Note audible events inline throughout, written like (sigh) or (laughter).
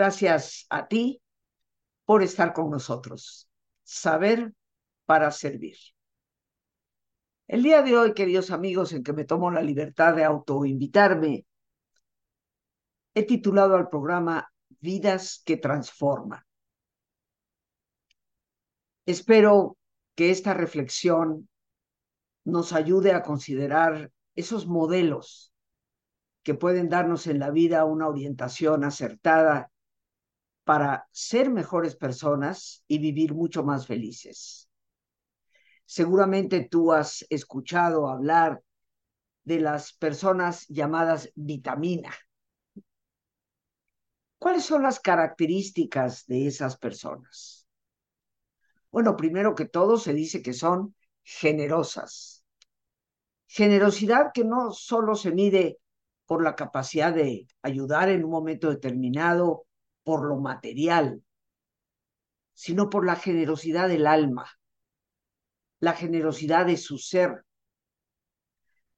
Gracias a ti por estar con nosotros. Saber para servir. El día de hoy, queridos amigos, en que me tomo la libertad de autoinvitarme, he titulado al programa Vidas que Transforman. Espero que esta reflexión nos ayude a considerar esos modelos que pueden darnos en la vida una orientación acertada para ser mejores personas y vivir mucho más felices. Seguramente tú has escuchado hablar de las personas llamadas vitamina. ¿Cuáles son las características de esas personas? Bueno, primero que todo se dice que son generosas. Generosidad que no solo se mide por la capacidad de ayudar en un momento determinado, por lo material, sino por la generosidad del alma, la generosidad de su ser,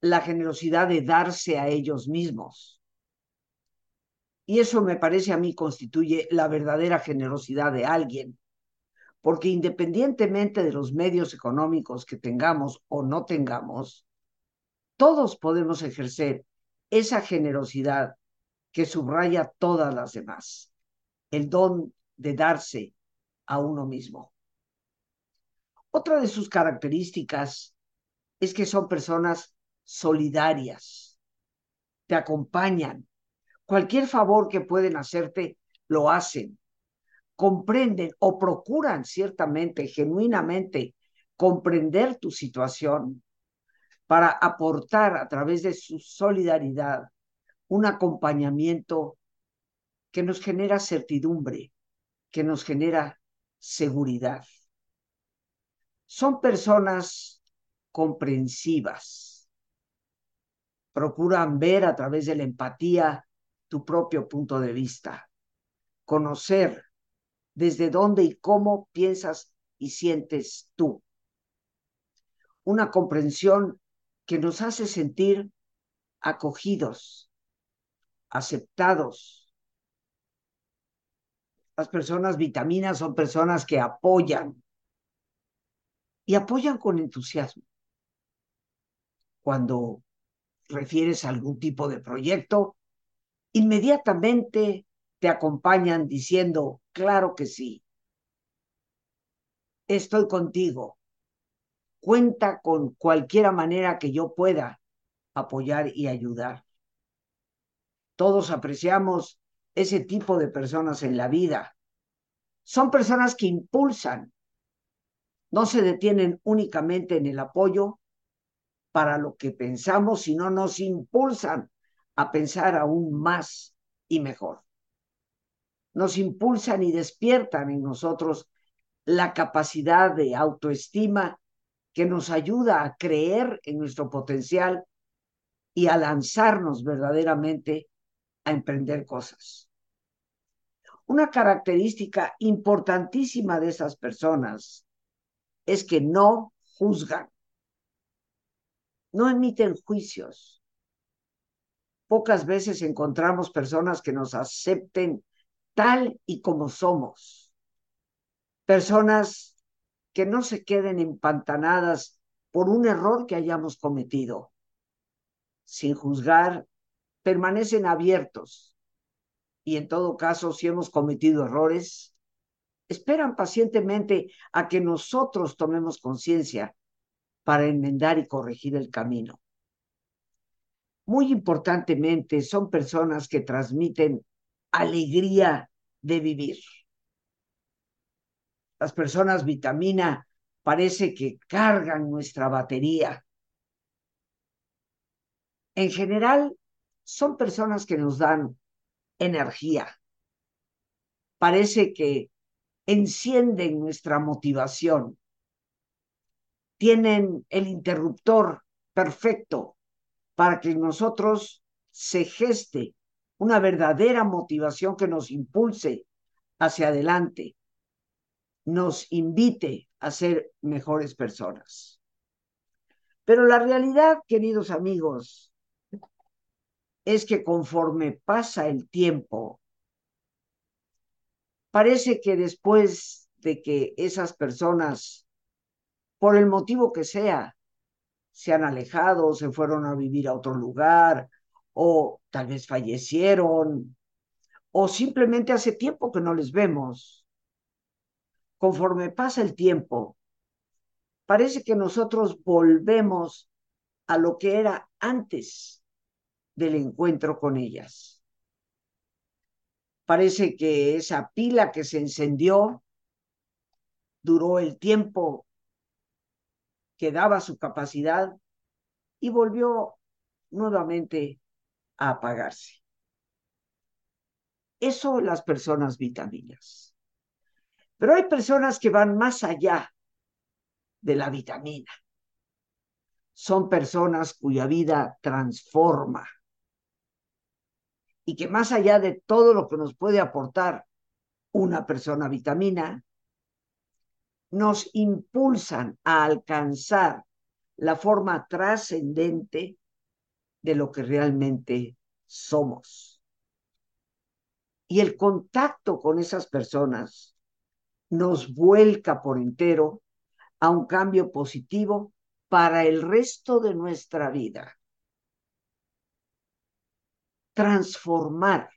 la generosidad de darse a ellos mismos. Y eso me parece a mí constituye la verdadera generosidad de alguien, porque independientemente de los medios económicos que tengamos o no tengamos, todos podemos ejercer esa generosidad que subraya todas las demás, el don de darse a uno mismo. Otra de sus características es que son personas solidarias, te acompañan, cualquier favor que pueden hacerte, lo hacen, comprenden o procuran ciertamente, genuinamente, comprender tu situación para aportar a través de su solidaridad un acompañamiento que nos genera certidumbre, que nos genera seguridad. Son personas comprensivas. Procuran ver a través de la empatía tu propio punto de vista, conocer desde dónde y cómo piensas y sientes tú. Una comprensión que nos hace sentir acogidos, aceptados. Las personas vitaminas son personas que apoyan y apoyan con entusiasmo. Cuando refieres a algún tipo de proyecto, inmediatamente te acompañan diciendo, claro que sí, estoy contigo, cuenta con cualquier manera que yo pueda apoyar y ayudar. Todos apreciamos ese tipo de personas en la vida. Son personas que impulsan, no se detienen únicamente en el apoyo para lo que pensamos, sino nos impulsan a pensar aún más y mejor. Nos impulsan y despiertan en nosotros la capacidad de autoestima que nos ayuda a creer en nuestro potencial y a lanzarnos verdaderamente a emprender cosas. Una característica importantísima de esas personas es que no juzgan, no emiten juicios. Pocas veces encontramos personas que nos acepten tal y como somos. Personas que no se queden empantanadas por un error que hayamos cometido. Sin juzgar, permanecen abiertos y en todo caso, si hemos cometido errores, esperan pacientemente a que nosotros tomemos conciencia para enmendar y corregir el camino. Muy importantemente, son personas que transmiten alegría de vivir las personas vitamina parece que cargan nuestra batería. En general, son personas que nos dan energía. Parece que encienden nuestra motivación. Tienen el interruptor perfecto para que nosotros se geste una verdadera motivación que nos impulse hacia adelante nos invite a ser mejores personas. Pero la realidad, queridos amigos, es que conforme pasa el tiempo, Parece que después de que esas personas, por el motivo que sea, se han alejado, se fueron a vivir a otro lugar, o tal vez fallecieron, o simplemente hace tiempo que no les vemos. Conforme pasa el tiempo, parece que nosotros volvemos a lo que era antes del encuentro con ellas. Parece que esa pila que se encendió duró el tiempo que daba su capacidad y volvió nuevamente a apagarse. Eso las personas vitaminas. Pero hay personas que van más allá de la vitamina. Son personas cuya vida transforma y que más allá de todo lo que nos puede aportar una persona vitamina, nos impulsan a alcanzar la forma trascendente de lo que realmente somos. Y el contacto con esas personas nos vuelca por entero a un cambio positivo para el resto de nuestra vida. Transformar.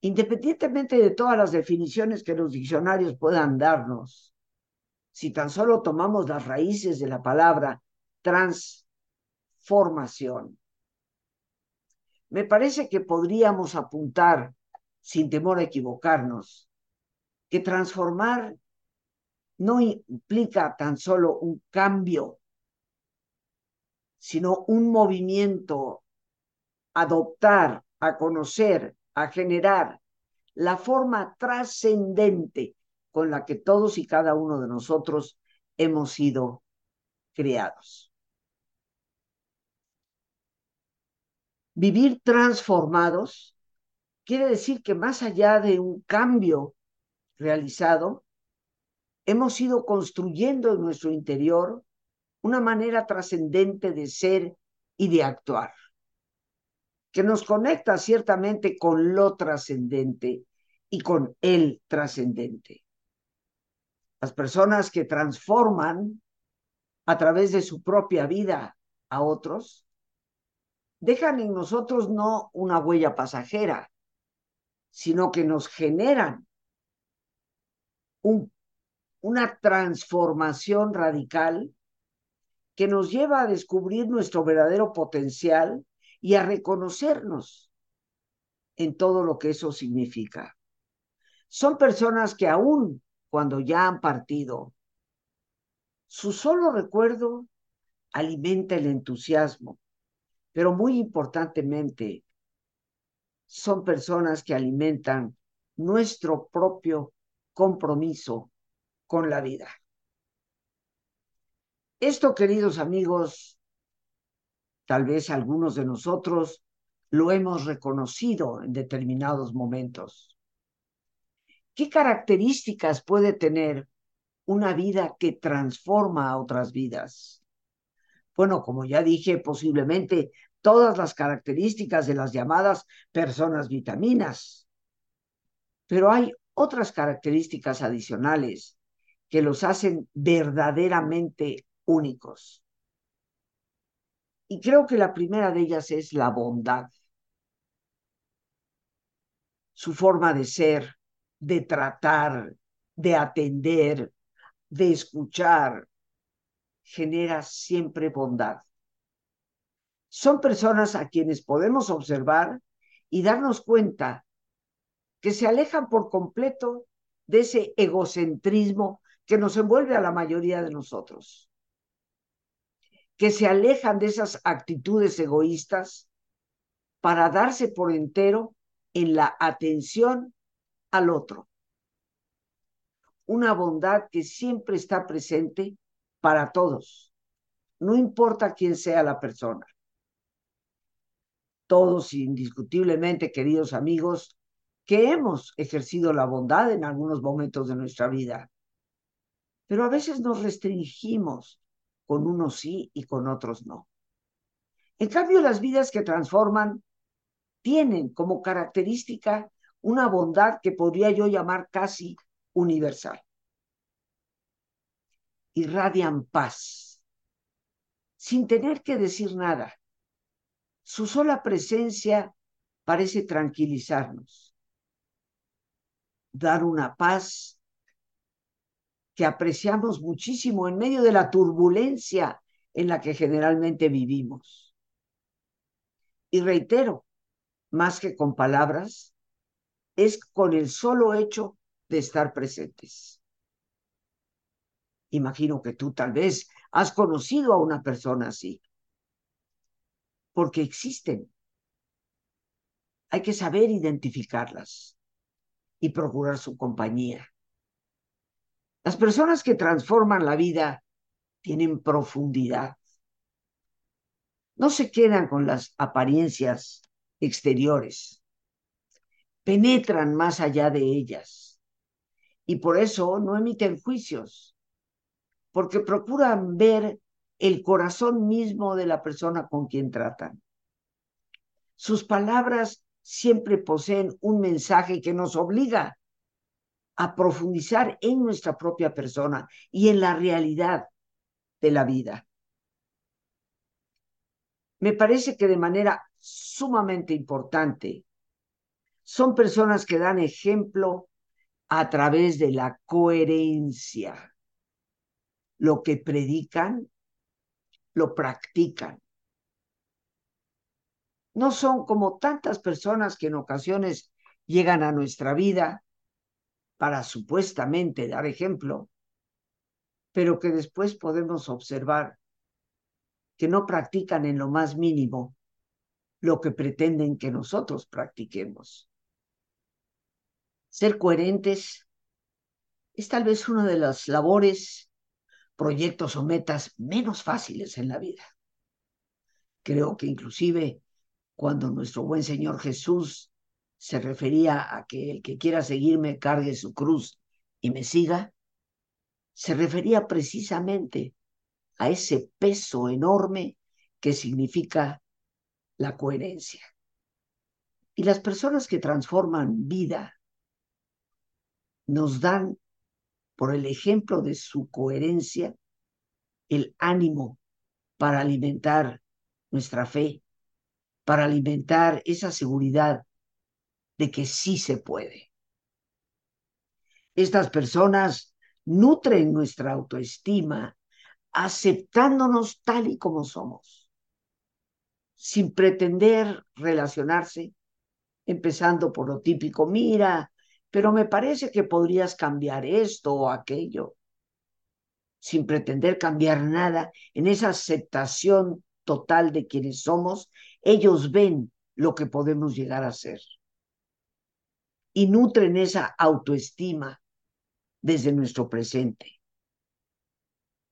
Independientemente de todas las definiciones que los diccionarios puedan darnos, si tan solo tomamos las raíces de la palabra transformación, me parece que podríamos apuntar, sin temor a equivocarnos, que transformar no implica tan solo un cambio, sino un movimiento, adoptar, a conocer, a generar la forma trascendente con la que todos y cada uno de nosotros hemos sido creados. Vivir transformados quiere decir que más allá de un cambio realizado, hemos ido construyendo en nuestro interior una manera trascendente de ser y de actuar, que nos conecta ciertamente con lo trascendente y con el trascendente. Las personas que transforman a través de su propia vida a otros dejan en nosotros no una huella pasajera, sino que nos generan una transformación radical que nos lleva a descubrir nuestro verdadero potencial y a reconocernos en todo lo que eso significa. Son personas que aún cuando ya han partido, su solo recuerdo alimenta el entusiasmo, pero muy importantemente, son personas que alimentan nuestro propio compromiso con la vida. Esto, queridos amigos, tal vez algunos de nosotros lo hemos reconocido en determinados momentos. ¿Qué características puede tener una vida que transforma a otras vidas? Bueno, como ya dije, posiblemente todas las características de las llamadas personas vitaminas. Pero hay otras características adicionales que los hacen verdaderamente únicos. Y creo que la primera de ellas es la bondad. Su forma de ser, de tratar, de atender, de escuchar, genera siempre bondad. Son personas a quienes podemos observar y darnos cuenta que se alejan por completo de ese egocentrismo que nos envuelve a la mayoría de nosotros, que se alejan de esas actitudes egoístas para darse por entero en la atención al otro. Una bondad que siempre está presente para todos, no importa quién sea la persona. Todos indiscutiblemente, queridos amigos, que hemos ejercido la bondad en algunos momentos de nuestra vida, pero a veces nos restringimos con unos sí y con otros no. En cambio, las vidas que transforman tienen como característica una bondad que podría yo llamar casi universal. Irradian paz, sin tener que decir nada. Su sola presencia parece tranquilizarnos, dar una paz que apreciamos muchísimo en medio de la turbulencia en la que generalmente vivimos. Y reitero, más que con palabras, es con el solo hecho de estar presentes. Imagino que tú tal vez has conocido a una persona así, porque existen. Hay que saber identificarlas y procurar su compañía. Las personas que transforman la vida tienen profundidad. No se quedan con las apariencias exteriores. Penetran más allá de ellas. Y por eso no emiten juicios, porque procuran ver el corazón mismo de la persona con quien tratan. Sus palabras siempre poseen un mensaje que nos obliga a profundizar en nuestra propia persona y en la realidad de la vida. Me parece que de manera sumamente importante son personas que dan ejemplo a través de la coherencia. Lo que predican, lo practican. No son como tantas personas que en ocasiones llegan a nuestra vida para supuestamente dar ejemplo, pero que después podemos observar que no practican en lo más mínimo lo que pretenden que nosotros practiquemos. Ser coherentes es tal vez una de las labores, proyectos o metas menos fáciles en la vida. Creo que inclusive cuando nuestro buen Señor Jesús se refería a que el que quiera seguirme cargue su cruz y me siga, se refería precisamente a ese peso enorme que significa la coherencia. Y las personas que transforman vida nos dan, por el ejemplo de su coherencia, el ánimo para alimentar nuestra fe, para alimentar esa seguridad de que sí se puede. Estas personas nutren nuestra autoestima aceptándonos tal y como somos, sin pretender relacionarse, empezando por lo típico, mira, pero me parece que podrías cambiar esto o aquello, sin pretender cambiar nada, en esa aceptación total de quienes somos, ellos ven lo que podemos llegar a ser y nutren esa autoestima desde nuestro presente.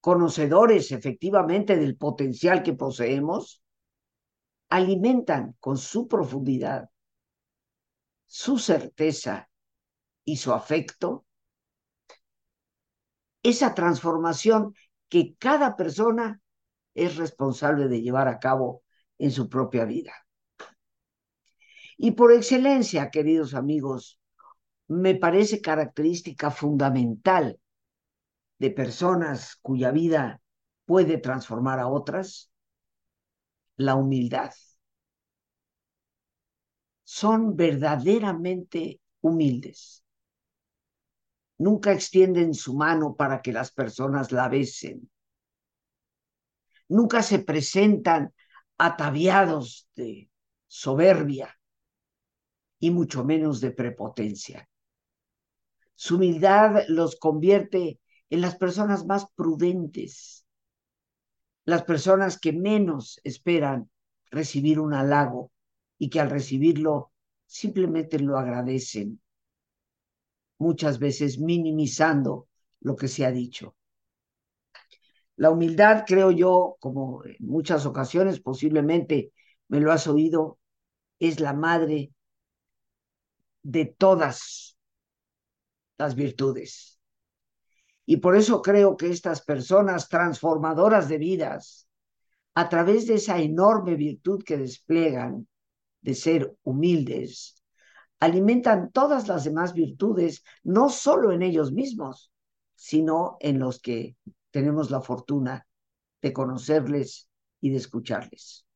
Conocedores efectivamente del potencial que poseemos, alimentan con su profundidad, su certeza y su afecto esa transformación que cada persona es responsable de llevar a cabo en su propia vida. Y por excelencia, queridos amigos, me parece característica fundamental de personas cuya vida puede transformar a otras, la humildad. Son verdaderamente humildes. Nunca extienden su mano para que las personas la besen. Nunca se presentan ataviados de soberbia y mucho menos de prepotencia. Su humildad los convierte en las personas más prudentes, las personas que menos esperan recibir un halago y que al recibirlo simplemente lo agradecen, muchas veces minimizando lo que se ha dicho. La humildad, creo yo, como en muchas ocasiones posiblemente me lo has oído, es la madre de todas las virtudes. Y por eso creo que estas personas transformadoras de vidas, a través de esa enorme virtud que despliegan de ser humildes, alimentan todas las demás virtudes, no solo en ellos mismos, sino en los que tenemos la fortuna de conocerles y de escucharles.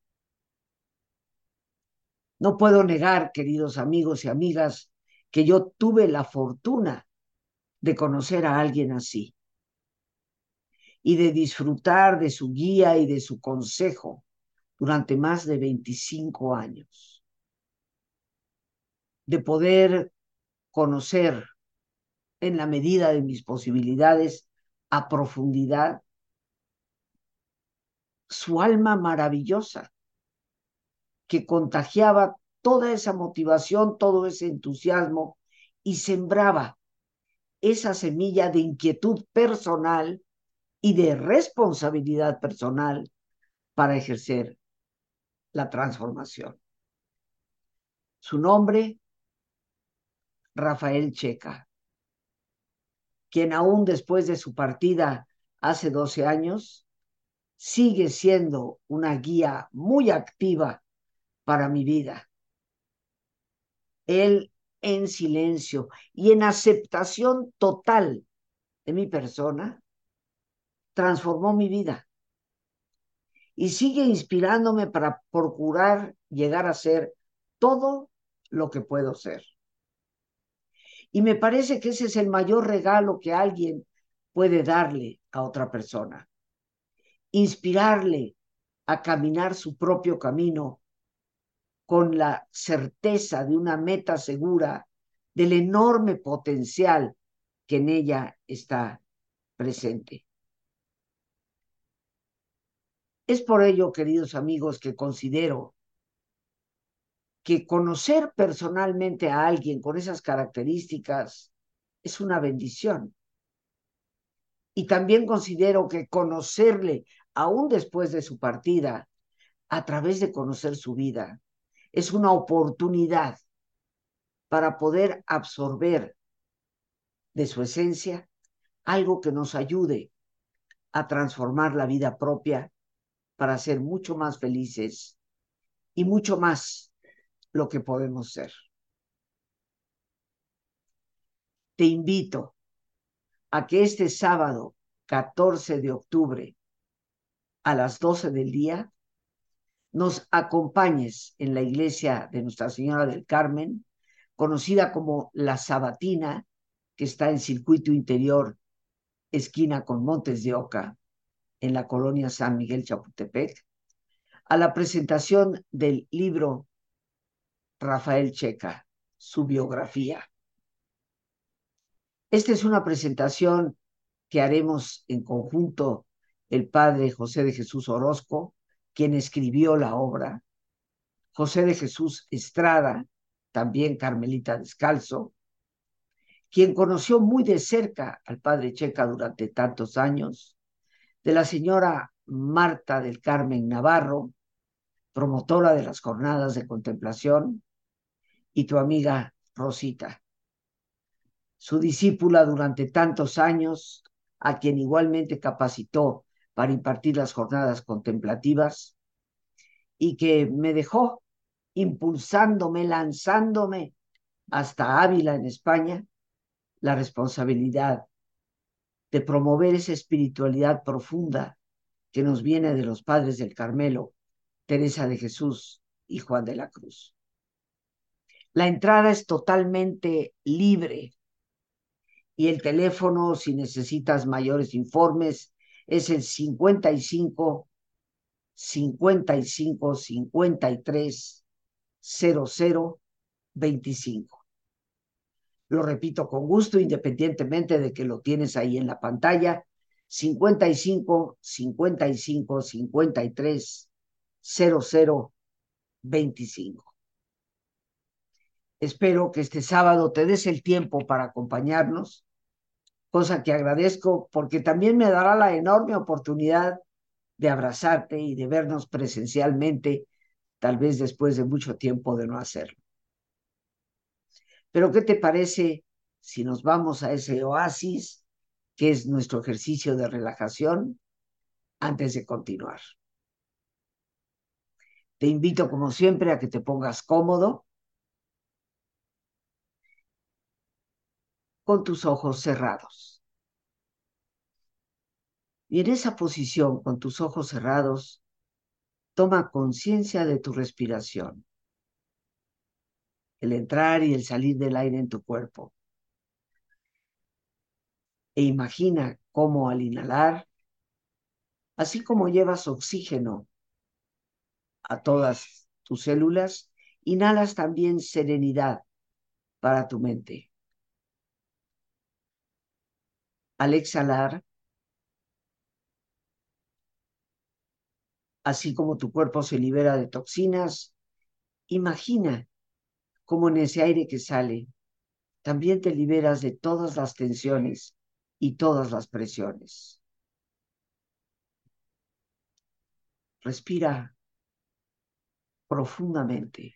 No puedo negar, queridos amigos y amigas, que yo tuve la fortuna de conocer a alguien así y de disfrutar de su guía y de su consejo durante más de 25 años. De poder conocer en la medida de mis posibilidades a profundidad su alma maravillosa que contagiaba toda esa motivación, todo ese entusiasmo y sembraba esa semilla de inquietud personal y de responsabilidad personal para ejercer la transformación. Su nombre, Rafael Checa, quien aún después de su partida hace 12 años, sigue siendo una guía muy activa para mi vida. Él en silencio y en aceptación total de mi persona, transformó mi vida y sigue inspirándome para procurar llegar a ser todo lo que puedo ser. Y me parece que ese es el mayor regalo que alguien puede darle a otra persona. Inspirarle a caminar su propio camino con la certeza de una meta segura, del enorme potencial que en ella está presente. Es por ello, queridos amigos, que considero que conocer personalmente a alguien con esas características es una bendición. Y también considero que conocerle, aún después de su partida, a través de conocer su vida, es una oportunidad para poder absorber de su esencia algo que nos ayude a transformar la vida propia para ser mucho más felices y mucho más lo que podemos ser. Te invito a que este sábado 14 de octubre a las 12 del día nos acompañes en la iglesia de Nuestra Señora del Carmen, conocida como La Sabatina, que está en circuito interior, esquina con Montes de Oca, en la colonia San Miguel Chapultepec, a la presentación del libro Rafael Checa, su biografía. Esta es una presentación que haremos en conjunto el padre José de Jesús Orozco, quien escribió la obra, José de Jesús Estrada, también Carmelita Descalzo, quien conoció muy de cerca al padre Checa durante tantos años, de la señora Marta del Carmen Navarro, promotora de las jornadas de contemplación, y tu amiga Rosita, su discípula durante tantos años, a quien igualmente capacitó para impartir las jornadas contemplativas y que me dejó impulsándome, lanzándome hasta Ávila en España, la responsabilidad de promover esa espiritualidad profunda que nos viene de los padres del Carmelo, Teresa de Jesús y Juan de la Cruz. La entrada es totalmente libre y el teléfono, si necesitas mayores informes, es el 55 55 53 00 25. Lo repito con gusto, independientemente de que lo tienes ahí en la pantalla. 55 55 53 00 25. Espero que este sábado te des el tiempo para acompañarnos cosa que agradezco porque también me dará la enorme oportunidad de abrazarte y de vernos presencialmente, tal vez después de mucho tiempo de no hacerlo. Pero ¿qué te parece si nos vamos a ese oasis que es nuestro ejercicio de relajación antes de continuar? Te invito como siempre a que te pongas cómodo, con tus ojos cerrados. Y en esa posición, con tus ojos cerrados, toma conciencia de tu respiración, el entrar y el salir del aire en tu cuerpo. E imagina cómo al inhalar, así como llevas oxígeno a todas tus células, inhalas también serenidad para tu mente. Al exhalar, así como tu cuerpo se libera de toxinas, imagina cómo en ese aire que sale, también te liberas de todas las tensiones y todas las presiones. Respira profundamente.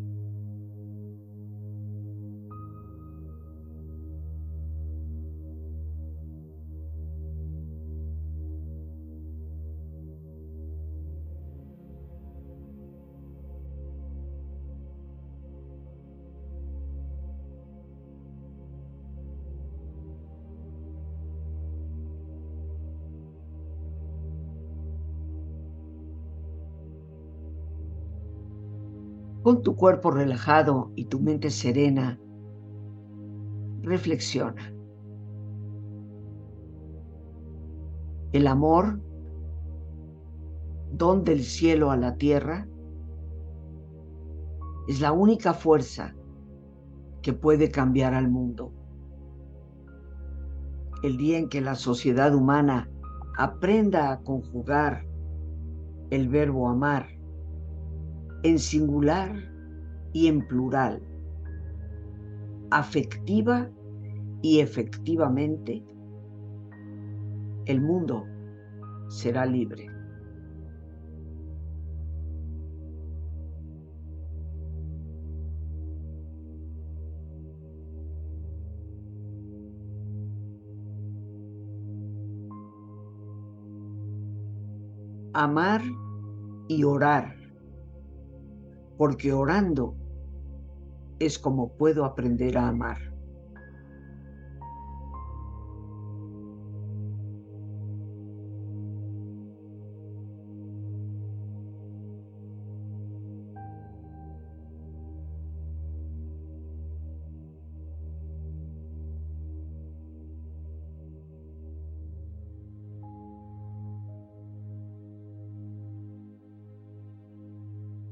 Con tu cuerpo relajado y tu mente serena, reflexiona. El amor, don del cielo a la tierra, es la única fuerza que puede cambiar al mundo. El día en que la sociedad humana aprenda a conjugar el verbo amar en singular y en plural, afectiva y efectivamente, el mundo será libre. Amar y orar porque orando es como puedo aprender a amar.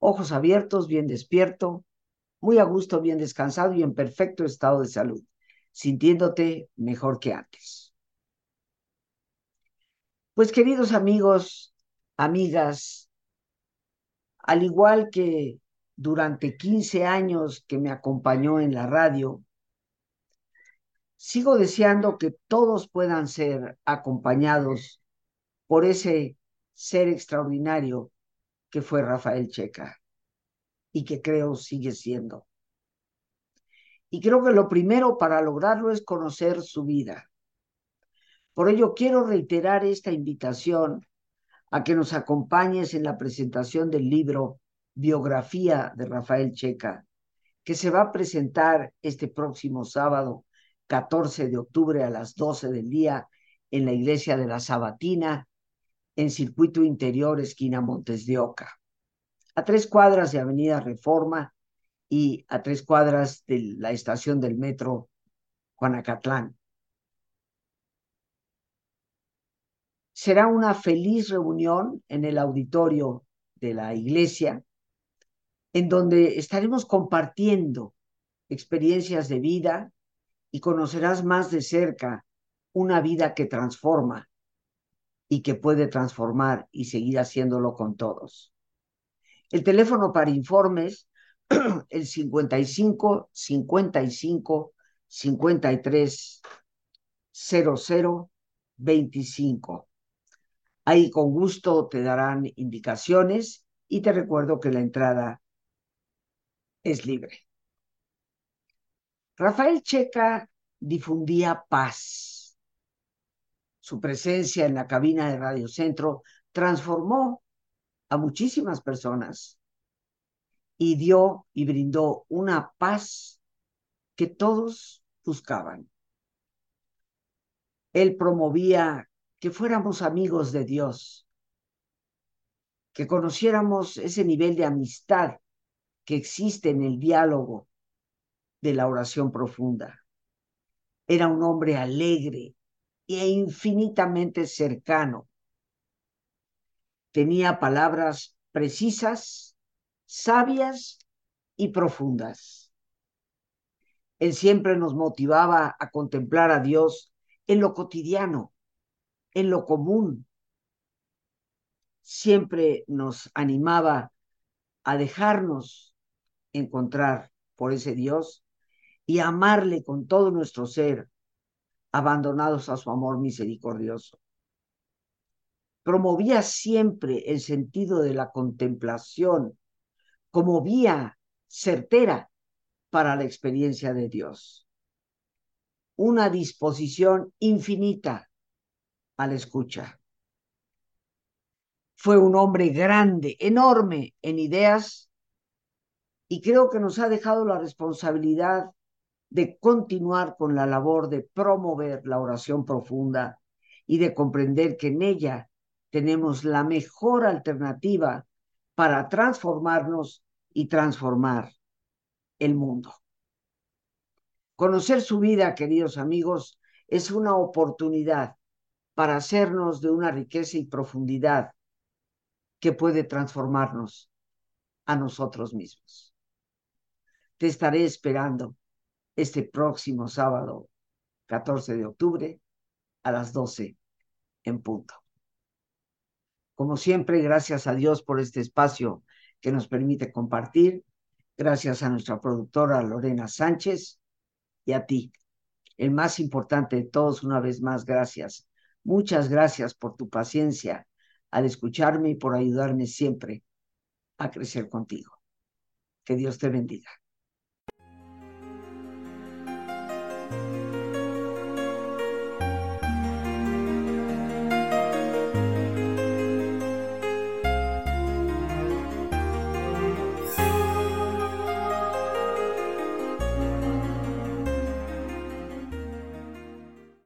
ojos abiertos, bien despierto, muy a gusto, bien descansado y en perfecto estado de salud, sintiéndote mejor que antes. Pues queridos amigos, amigas, al igual que durante 15 años que me acompañó en la radio, sigo deseando que todos puedan ser acompañados por ese ser extraordinario que fue Rafael Checa y que creo sigue siendo. Y creo que lo primero para lograrlo es conocer su vida. Por ello quiero reiterar esta invitación a que nos acompañes en la presentación del libro Biografía de Rafael Checa, que se va a presentar este próximo sábado 14 de octubre a las 12 del día en la iglesia de la Sabatina en circuito interior, esquina Montes de Oca, a tres cuadras de Avenida Reforma y a tres cuadras de la estación del metro Juanacatlán. Será una feliz reunión en el auditorio de la iglesia, en donde estaremos compartiendo experiencias de vida y conocerás más de cerca una vida que transforma y que puede transformar y seguir haciéndolo con todos. El teléfono para informes, (clears throat) el 55 55 53 00 25. Ahí con gusto te darán indicaciones y te recuerdo que la entrada es libre. Rafael Checa difundía paz su presencia en la cabina de Radio Centro transformó a muchísimas personas y dio y brindó una paz que todos buscaban. Él promovía que fuéramos amigos de Dios, que conociéramos ese nivel de amistad que existe en el diálogo de la oración profunda. Era un hombre alegre e infinitamente cercano. Tenía palabras precisas, sabias y profundas. Él siempre nos motivaba a contemplar a Dios en lo cotidiano, en lo común. Siempre nos animaba a dejarnos encontrar por ese Dios y amarle con todo nuestro ser, abandonados a su amor misericordioso. Promovía siempre el sentido de la contemplación como vía certera para la experiencia de Dios. Una disposición infinita a la escucha. Fue un hombre grande, enorme en ideas y creo que nos ha dejado la responsabilidad de continuar con la labor de promover la oración profunda y de comprender que en ella tenemos la mejor alternativa para transformarnos y transformar el mundo. Conocer su vida, queridos amigos, es una oportunidad para hacernos de una riqueza y profundidad que puede transformarnos a nosotros mismos. Te estaré esperando este próximo sábado, 14 de octubre, a las 12 en punto. Como siempre, gracias a Dios por este espacio que nos permite compartir. Gracias a nuestra productora Lorena Sánchez y a ti, el más importante de todos, una vez más, gracias Muchas gracias por tu paciencia al escucharme y por ayudarme siempre a crecer contigo. Que Dios te bendiga.